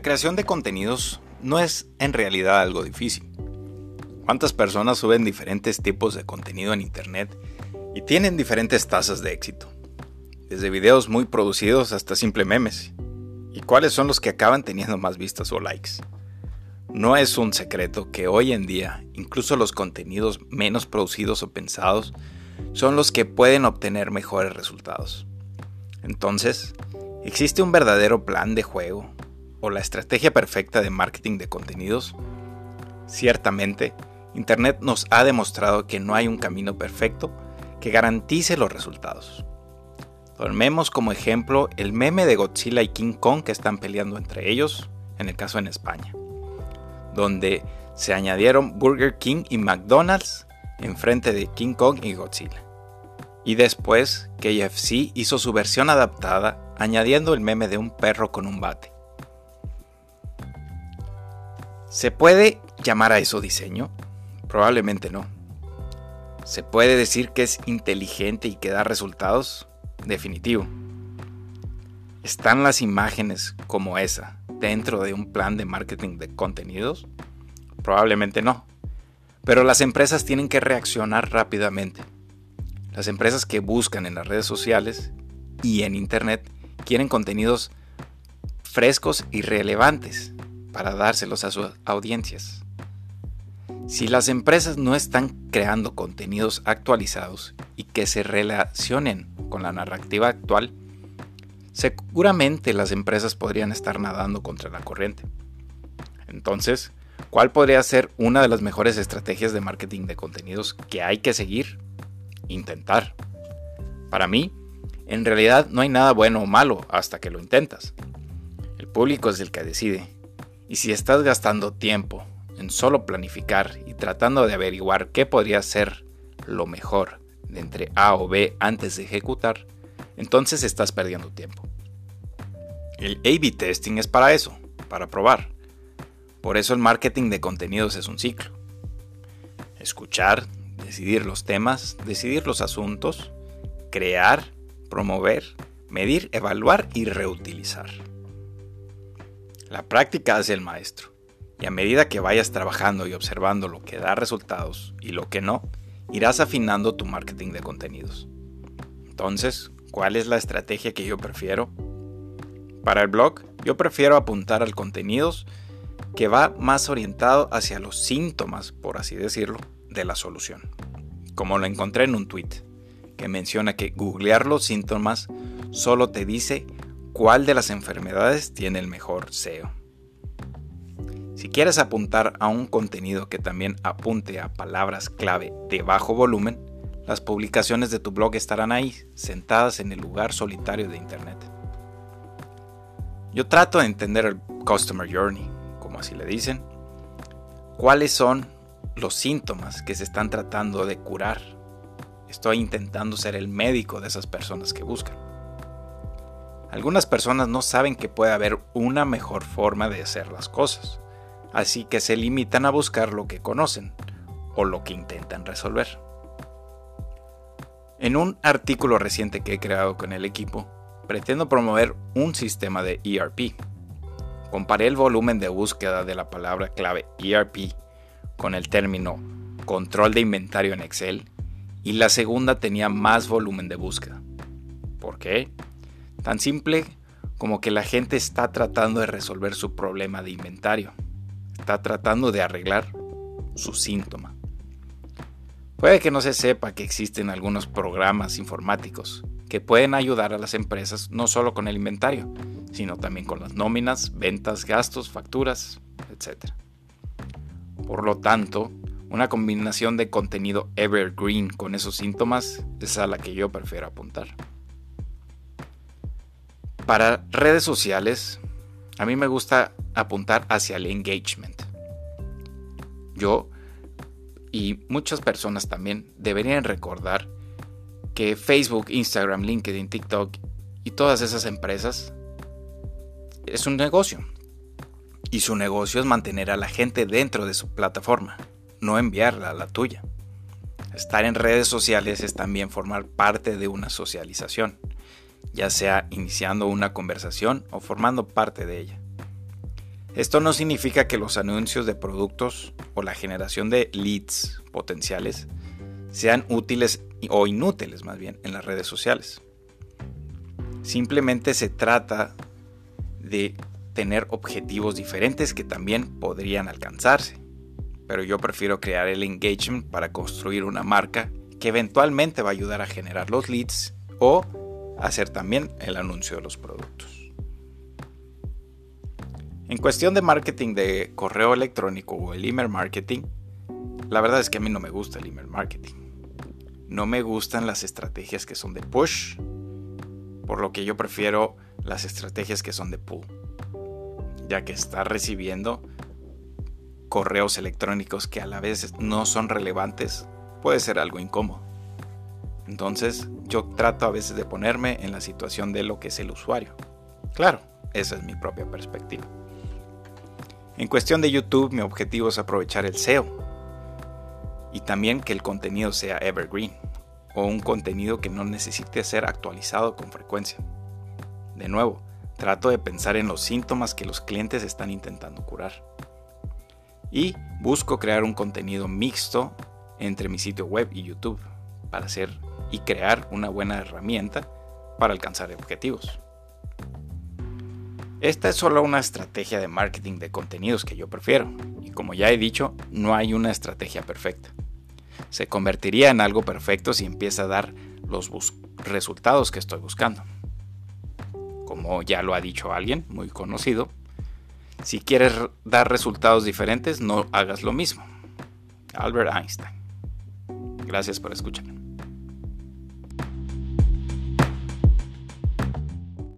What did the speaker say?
La creación de contenidos no es en realidad algo difícil. ¿Cuántas personas suben diferentes tipos de contenido en Internet y tienen diferentes tasas de éxito? Desde videos muy producidos hasta simple memes. ¿Y cuáles son los que acaban teniendo más vistas o likes? No es un secreto que hoy en día incluso los contenidos menos producidos o pensados son los que pueden obtener mejores resultados. Entonces, ¿existe un verdadero plan de juego o la estrategia perfecta de marketing de contenidos? Ciertamente, Internet nos ha demostrado que no hay un camino perfecto que garantice los resultados. Tomemos como ejemplo el meme de Godzilla y King Kong que están peleando entre ellos, en el caso en España, donde se añadieron Burger King y McDonald's en frente de King Kong y Godzilla. Y después KFC hizo su versión adaptada añadiendo el meme de un perro con un bate. ¿Se puede llamar a eso diseño? Probablemente no. ¿Se puede decir que es inteligente y que da resultados? Definitivo. ¿Están las imágenes como esa dentro de un plan de marketing de contenidos? Probablemente no. Pero las empresas tienen que reaccionar rápidamente. Las empresas que buscan en las redes sociales y en Internet quieren contenidos frescos y relevantes para dárselos a sus audiencias. Si las empresas no están creando contenidos actualizados y que se relacionen con la narrativa actual, seguramente las empresas podrían estar nadando contra la corriente. Entonces, ¿cuál podría ser una de las mejores estrategias de marketing de contenidos que hay que seguir? Intentar. Para mí, en realidad no hay nada bueno o malo hasta que lo intentas. El público es el que decide y si estás gastando tiempo en solo planificar y tratando de averiguar qué podría ser lo mejor de entre A o B antes de ejecutar, entonces estás perdiendo tiempo. El A-B testing es para eso, para probar. Por eso el marketing de contenidos es un ciclo. Escuchar, decidir los temas, decidir los asuntos, crear, promover, medir, evaluar y reutilizar. La práctica hace el maestro. Y a medida que vayas trabajando y observando lo que da resultados y lo que no, irás afinando tu marketing de contenidos. Entonces, ¿cuál es la estrategia que yo prefiero? Para el blog, yo prefiero apuntar al contenidos que va más orientado hacia los síntomas, por así decirlo, de la solución. Como lo encontré en un tweet, que menciona que googlear los síntomas solo te dice cuál de las enfermedades tiene el mejor SEO. Si quieres apuntar a un contenido que también apunte a palabras clave de bajo volumen, las publicaciones de tu blog estarán ahí, sentadas en el lugar solitario de Internet. Yo trato de entender el Customer Journey, como así le dicen, cuáles son los síntomas que se están tratando de curar. Estoy intentando ser el médico de esas personas que buscan. Algunas personas no saben que puede haber una mejor forma de hacer las cosas, así que se limitan a buscar lo que conocen o lo que intentan resolver. En un artículo reciente que he creado con el equipo, pretendo promover un sistema de ERP. Comparé el volumen de búsqueda de la palabra clave ERP con el término control de inventario en Excel y la segunda tenía más volumen de búsqueda. ¿Por qué? Tan simple como que la gente está tratando de resolver su problema de inventario. Está tratando de arreglar su síntoma. Puede que no se sepa que existen algunos programas informáticos que pueden ayudar a las empresas no solo con el inventario, sino también con las nóminas, ventas, gastos, facturas, etc. Por lo tanto, una combinación de contenido evergreen con esos síntomas es a la que yo prefiero apuntar. Para redes sociales, a mí me gusta apuntar hacia el engagement. Yo y muchas personas también deberían recordar que Facebook, Instagram, LinkedIn, TikTok y todas esas empresas es un negocio. Y su negocio es mantener a la gente dentro de su plataforma, no enviarla a la tuya. Estar en redes sociales es también formar parte de una socialización ya sea iniciando una conversación o formando parte de ella. Esto no significa que los anuncios de productos o la generación de leads potenciales sean útiles o inútiles más bien en las redes sociales. Simplemente se trata de tener objetivos diferentes que también podrían alcanzarse. Pero yo prefiero crear el engagement para construir una marca que eventualmente va a ayudar a generar los leads o hacer también el anuncio de los productos. En cuestión de marketing de correo electrónico o el email marketing, la verdad es que a mí no me gusta el email marketing. No me gustan las estrategias que son de push, por lo que yo prefiero las estrategias que son de pull, ya que está recibiendo correos electrónicos que a la vez no son relevantes puede ser algo incómodo. Entonces yo trato a veces de ponerme en la situación de lo que es el usuario. Claro, esa es mi propia perspectiva. En cuestión de YouTube, mi objetivo es aprovechar el SEO y también que el contenido sea evergreen o un contenido que no necesite ser actualizado con frecuencia. De nuevo, trato de pensar en los síntomas que los clientes están intentando curar. Y busco crear un contenido mixto entre mi sitio web y YouTube para hacer y crear una buena herramienta para alcanzar objetivos. Esta es solo una estrategia de marketing de contenidos que yo prefiero, y como ya he dicho, no hay una estrategia perfecta. Se convertiría en algo perfecto si empieza a dar los resultados que estoy buscando. Como ya lo ha dicho alguien muy conocido, si quieres dar resultados diferentes, no hagas lo mismo. Albert Einstein. Gracias por escuchar.